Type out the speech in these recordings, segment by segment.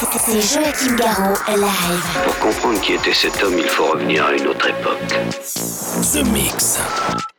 C'est Joachim Garraud live. Pour comprendre qui était cet homme, il faut revenir à une autre époque. The Mix.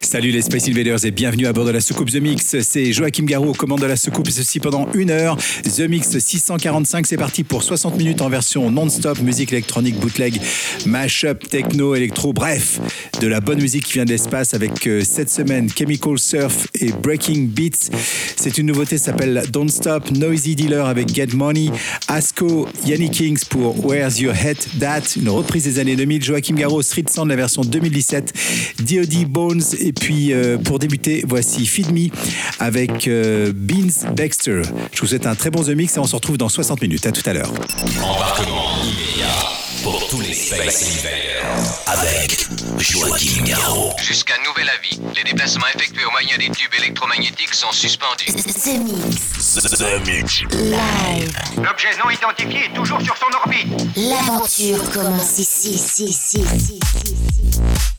Salut les Space Invaders et bienvenue à bord de la soucoupe The Mix. C'est Joachim Garou aux commandes de la soucoupe et ceci pendant une heure. The Mix 645, c'est parti pour 60 minutes en version non-stop, musique électronique, bootleg, mashup, techno, électro, bref, de la bonne musique qui vient de l'espace avec euh, cette semaine Chemical Surf et Breaking Beats. C'est une nouveauté, ça s'appelle Don't Stop, Noisy Dealer avec Get Money, Asco, Yannick Kings pour Where's Your Head That, une reprise des années 2000, Joachim Garou, Street Sound, la version 2017, D.O.D. Bones et puis euh, pour débuter, voici Feed Me avec euh, Beans Baxter. Je vous souhaite un très bon The Mix et on se retrouve dans 60 minutes. À tout à l'heure. Tous les Space Invaders avec Joachim Garraud. Jusqu'à nouvel avis, les déplacements effectués au moyen des tubes électromagnétiques sont suspendus. The Mix. The Mix. Live. L'objet non identifié est toujours sur son orbite. L'aventure commence ici, ici, ici, ici, ici,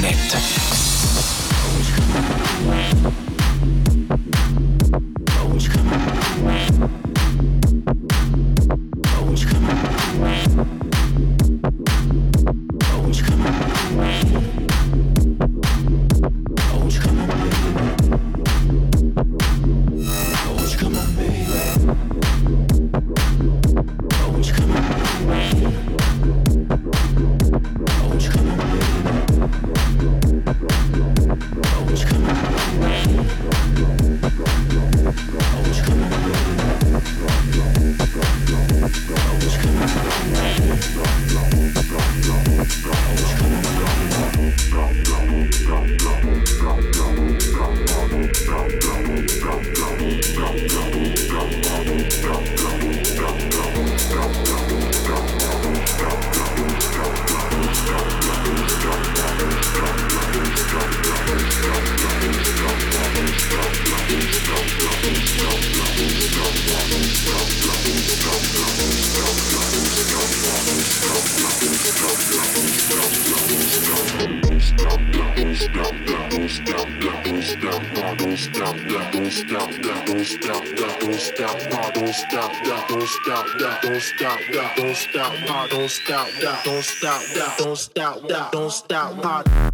Planet. problem. Don't stop, yeah, don't stop, yeah, don't stop, yeah, don't stop, yeah, don't stop, yeah, don't stop, yeah, don't stop, yeah, don't stop, yeah, don't stop, yeah, don't stop, yeah, don't stop, yeah, don't stop, yeah, don't stop, yeah.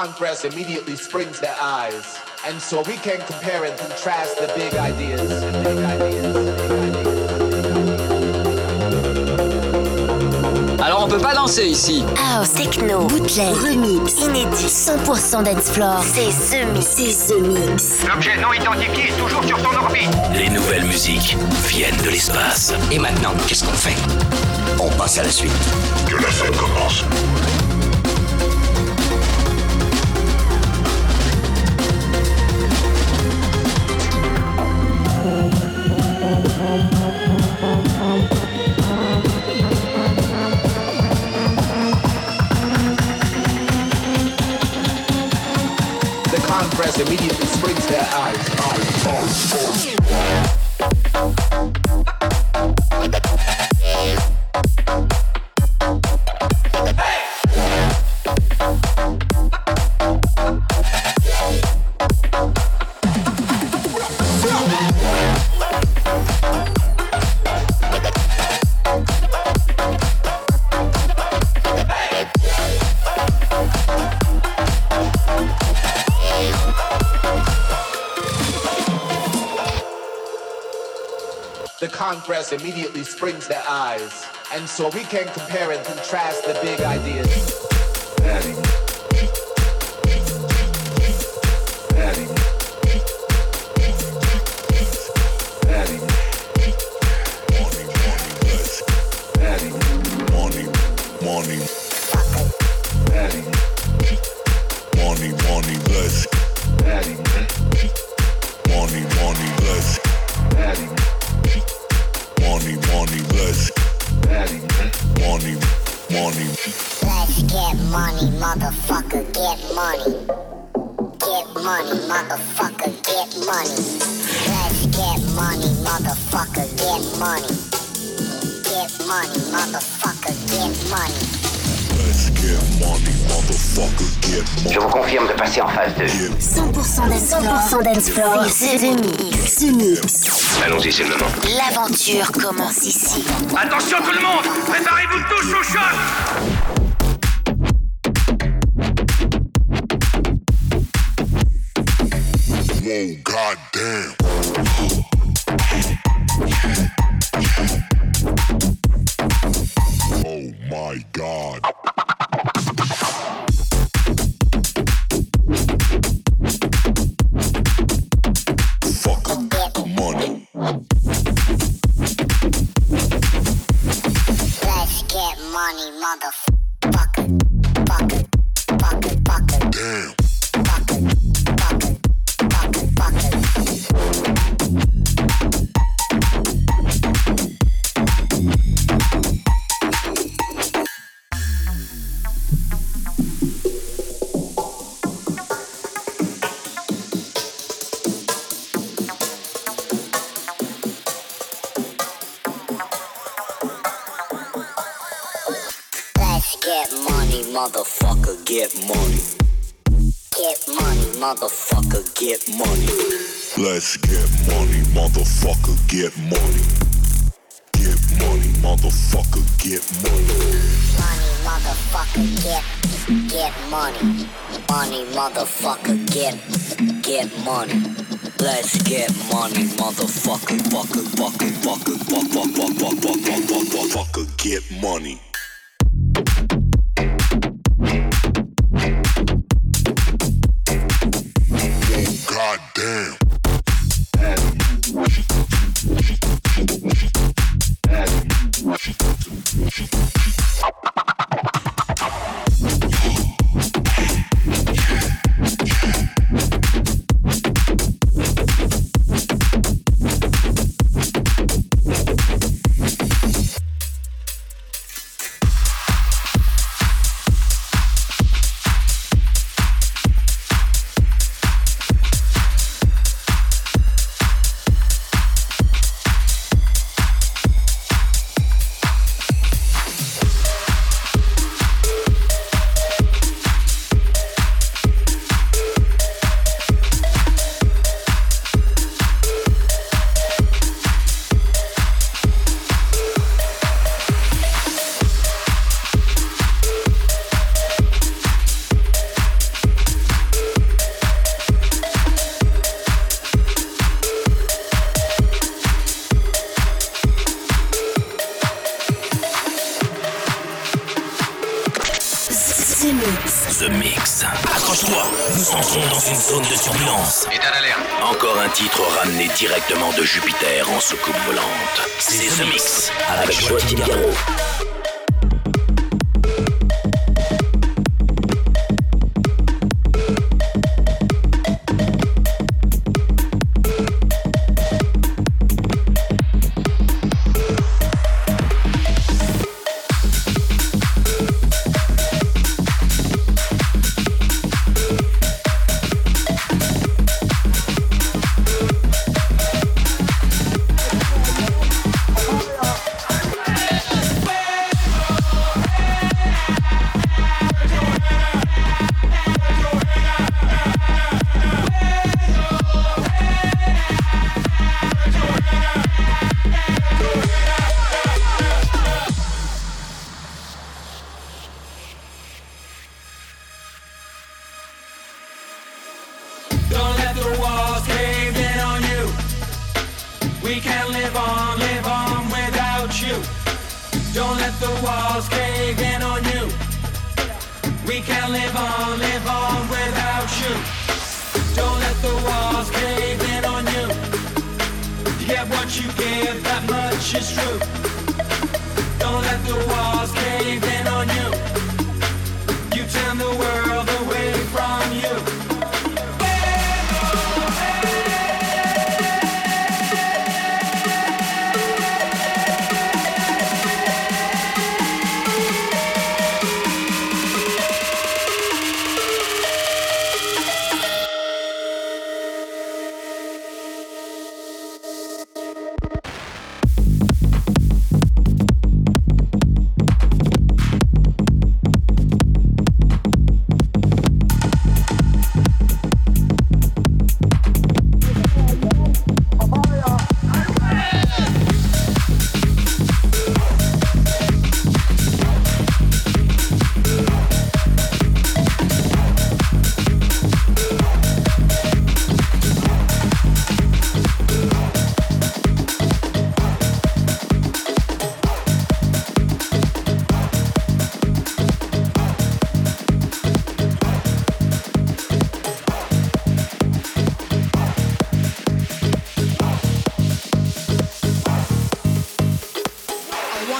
Congress immediately springs their eyes. And so we can compare and contrast the big ideas. The big ideas. Alors on peut pas danser ici. House, techno, bootleg, remix, inédit, 100% dance floor. C'est The Mix. C'est The Mix. L'objet non identifié est toujours sur son orbite. Les nouvelles musiques viennent de l'espace. Et maintenant, qu'est-ce qu'on fait? On passe à la suite. Que la fête commence. Immediately springs their The Congress immediately springs their eyes. And so we can compare and contrast the big ideas. Passer en phase 2. 100% dance floor. 100% dance floor. C'est Mix. The Mix. Allons-y, c'est le moment. L'aventure commence ici. Attention tout le monde Préparez-vous tous au choc Whoa, goddamn. Get money. Let's get money, motherfucker, get money. Get money, motherfucker, get money. Money, motherfucker, get, get money. Money, motherfucker, get, get money. Let's get money, motherfucker, fucker, fucker, fucker, fucker, fucker, fucker, fucker, fucker, Fucker, get money. Shit, shit, shit, shit,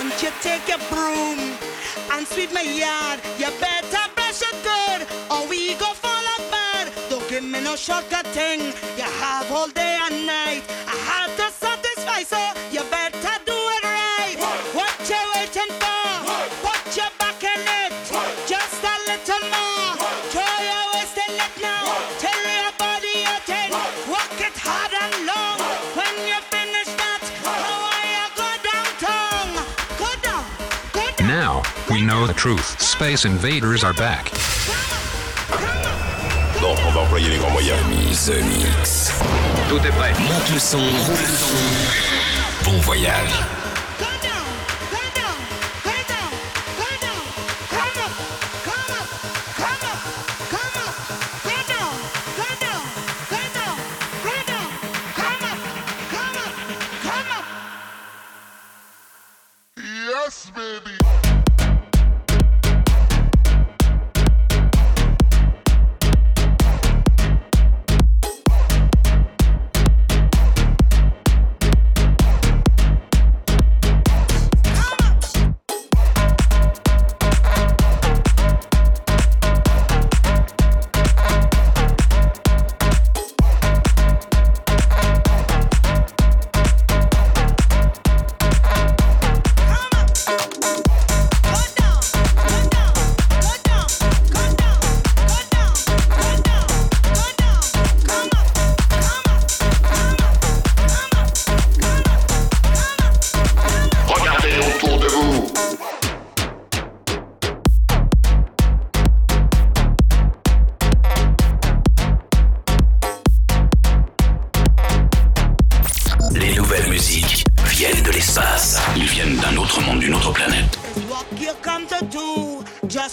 Don't you take your broom and sweep my yard. You better brush it good, or we go fall apart. Don't give me no shortcut thing. You have all day and night. I have to satisfy, so you better do it right. What you waiting for? Put your back in it. Just a little more. Space Invaders are back. Bon, on va employer les grands moyens. The Mix. Tout est prêt. Monte le son. Bon voyage.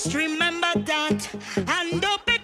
Just remember that. And don't be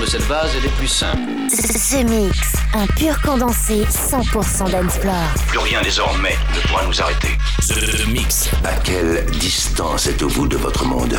de cette base est des plus simples. The Mix, un pur condensé 100% d'Ensplore. Plus rien désormais ne pourra nous arrêter. The Mix. À quelle distance êtes-vous de votre monde?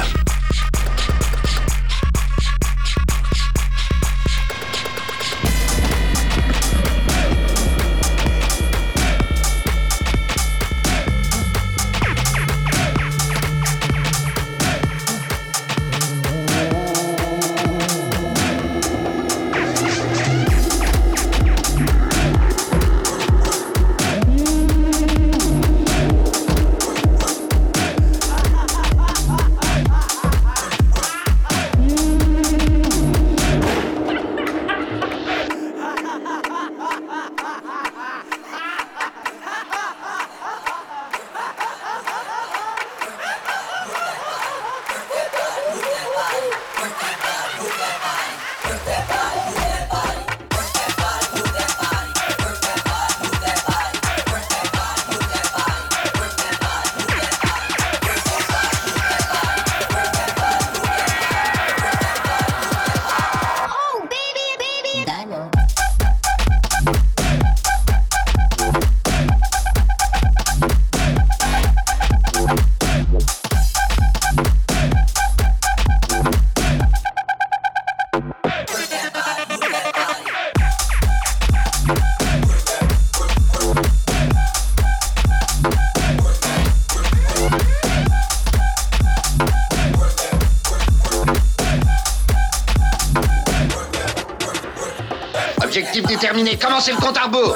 Commencez le compte à rebours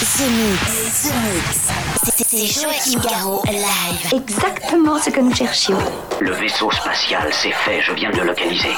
The Mix, The Mix. C'est Joachim Garraud live. Exactement ce que nous cherchions. Le vaisseau spatial, c'est fait, je viens de le localiser.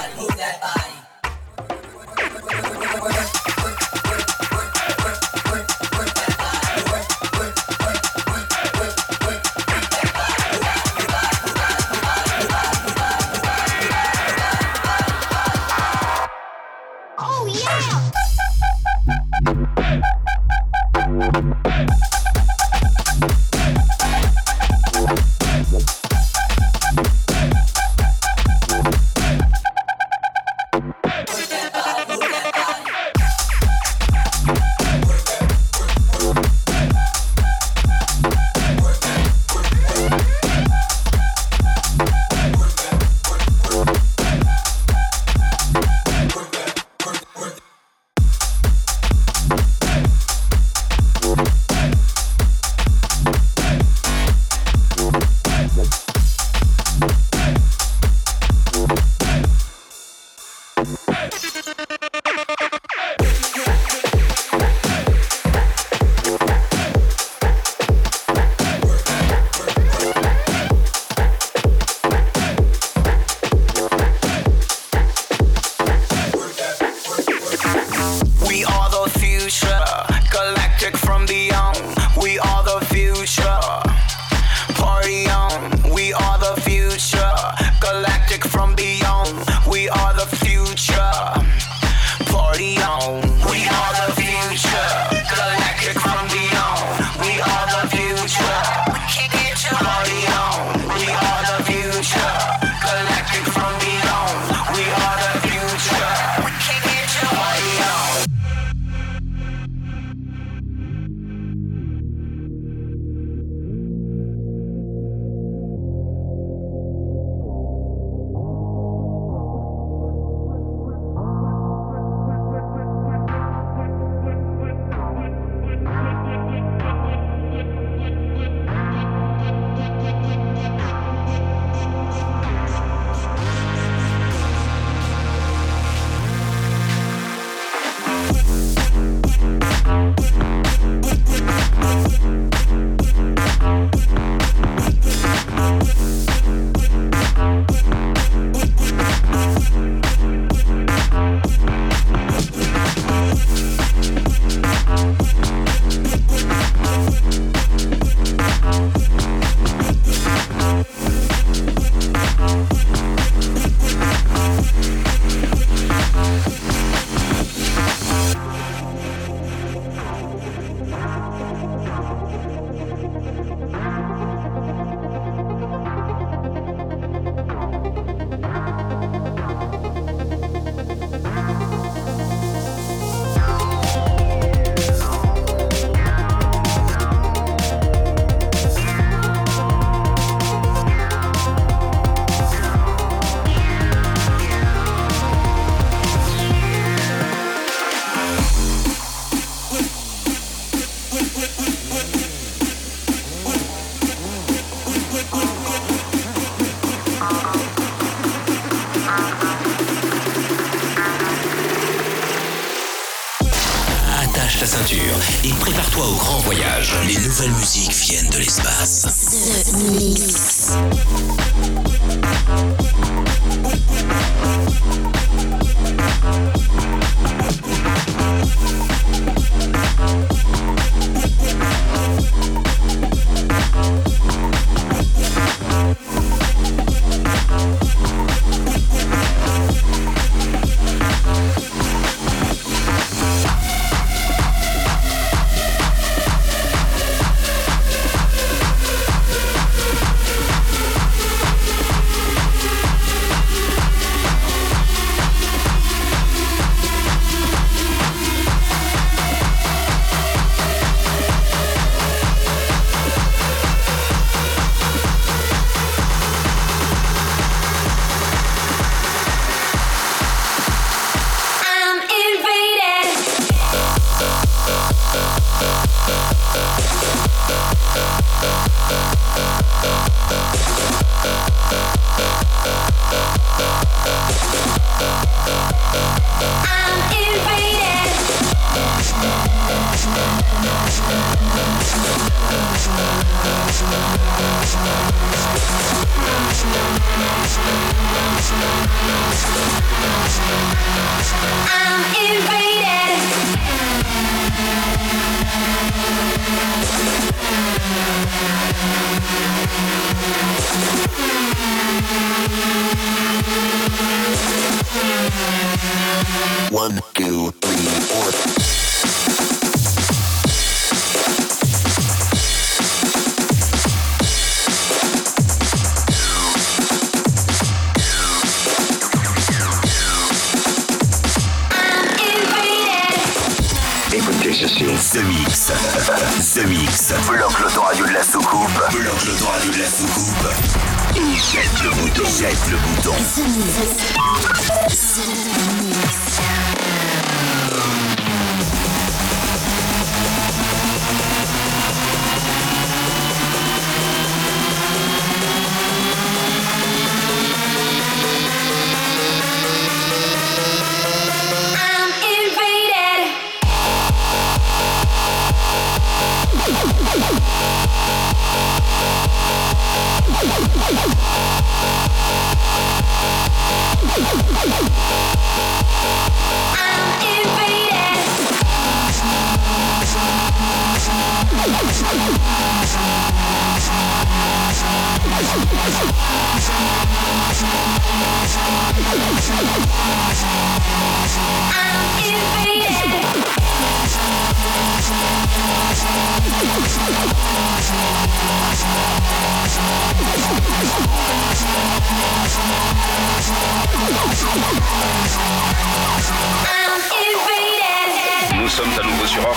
Nous sommes à nouveau sur Or.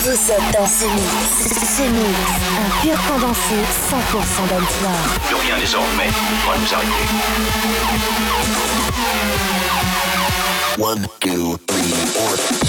Vous êtes dans ce mix. Ce mix, un pur condensé 100% d'alcool. Plus rien désormais pourra nous arrêter. One, two, three, four.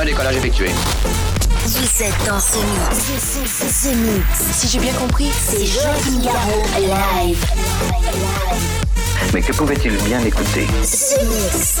1, décollage effectué. Vous êtes dans ce mix. Ce mix. Si j'ai bien compris, c'est Joachim Garraud live. Mais que pouvait-il bien écouter? Ce mix.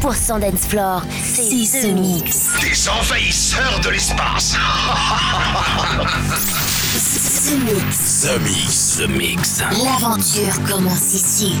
100% dance floor, c'est ce mix. Des envahisseurs de l'espace. The Mix. The Mix. The Mix. L'aventure commence ici.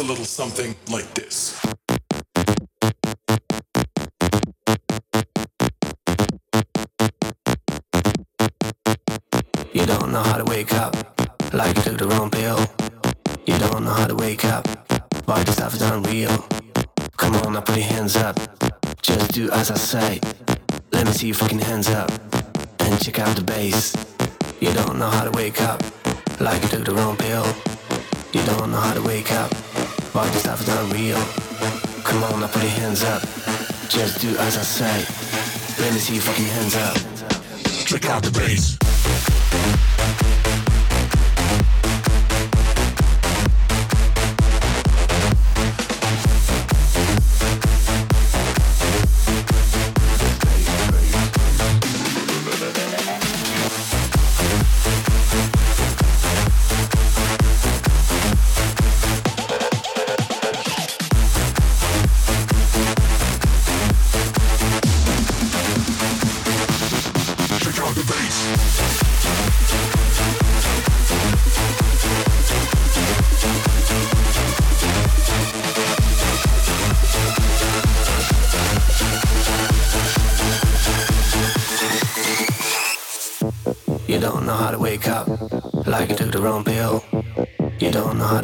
A little something like this. You don't know how to wake up, like you took the wrong pill. You don't know how to wake up, why this stuff is unreal. Come on, now put your hands up, just do as I say. Let me see your fucking hands up, and check out the bass. You don't know how to wake up, like you took the wrong pill. You don't know how to wake up. Why this stuff is not real? Come on, now put your hands up. Just do as I say. Let me see your fucking hands up. Check out the bass.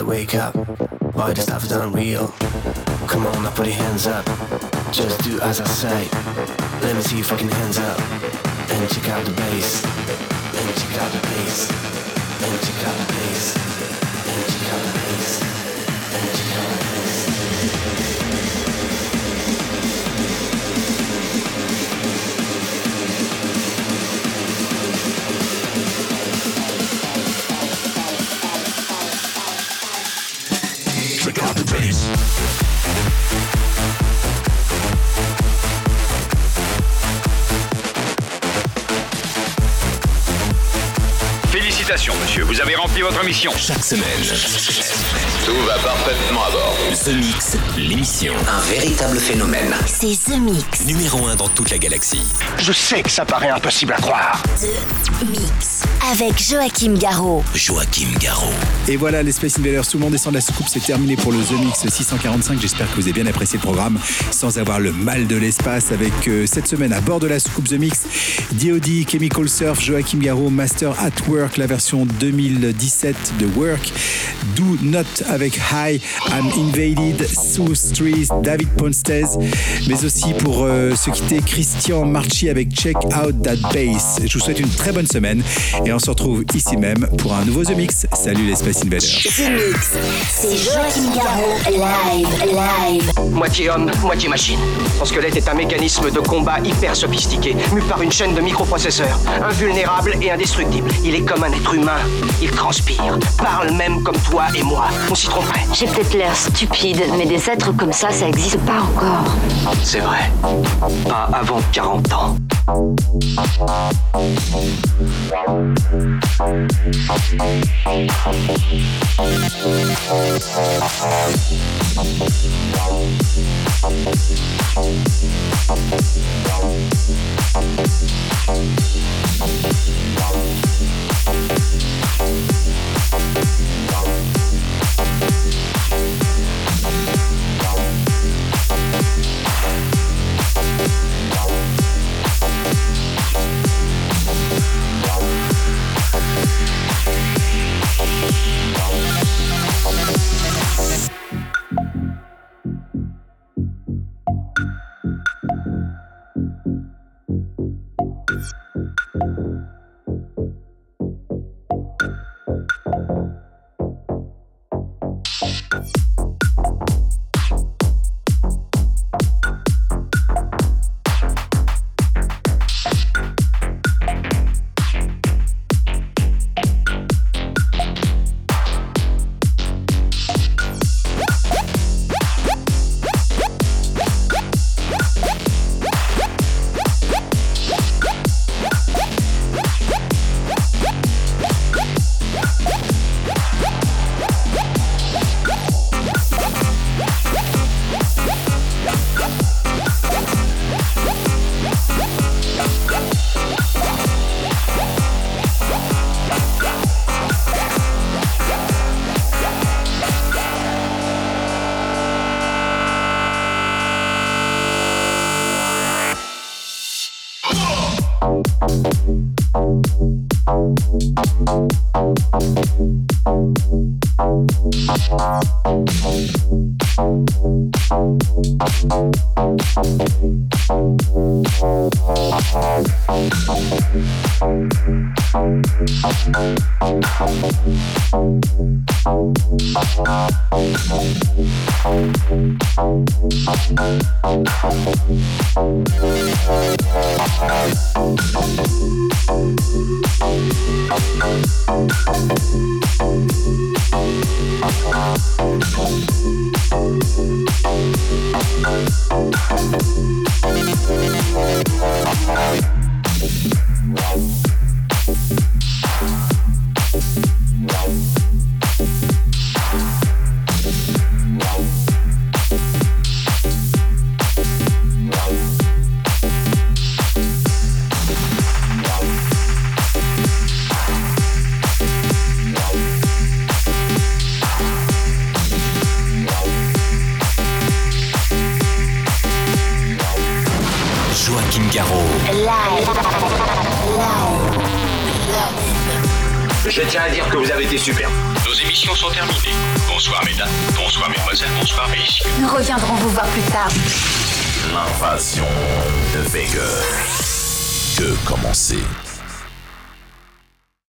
Wake up. Boy, this stuff is unreal. Come on, now put your hands up. Just do as I say. Let me see your fucking hands up. And check out the bass. And check out the bass. And check out the bass. And check out the bass. And check out the bass. Monsieur. Vous avez rempli votre mission. Chaque semaine. Tout va parfaitement à bord. The Mix, l'émission. Un véritable phénomène. C'est The Mix. Numéro 1 dans toute la galaxie. Je sais que ça paraît impossible à croire. The Mix. Avec Joachim Garraud. Joachim Garraud. Et voilà, les Space Invaders, tout le monde descend de la soucoupe, c'est terminé pour le The Mix 645. J'espère que vous avez bien apprécié le programme sans avoir le mal de l'espace avec euh, cette semaine à bord de la soucoupe The Mix, DOD, Chemical Surf, Joachim Garraud, Master at Work, la version 2017 de Work, Do Not avec High, I'm Invaded, Sue Street, David Ponstez, mais aussi pour euh, se quitter, Christian Marchi avec Check Out That Bass. Je vous souhaite une très bonne semaine et on se retrouve ici même pour un nouveau The Mix. Salut les Space Invaders. The Mix. C'est Joachim Garraud. Live, live. Moitié homme, moitié machine. Son squelette est un mécanisme de combat hyper sophistiqué, mu par une chaîne de microprocesseurs. Invulnérable et indestructible. Il est comme un être humain. Il transpire, parle même comme toi et moi. On s'y. J'ai peut-être l'air stupide, mais des êtres comme ça, ça existe pas encore. C'est vrai. Pas avant 40 ans.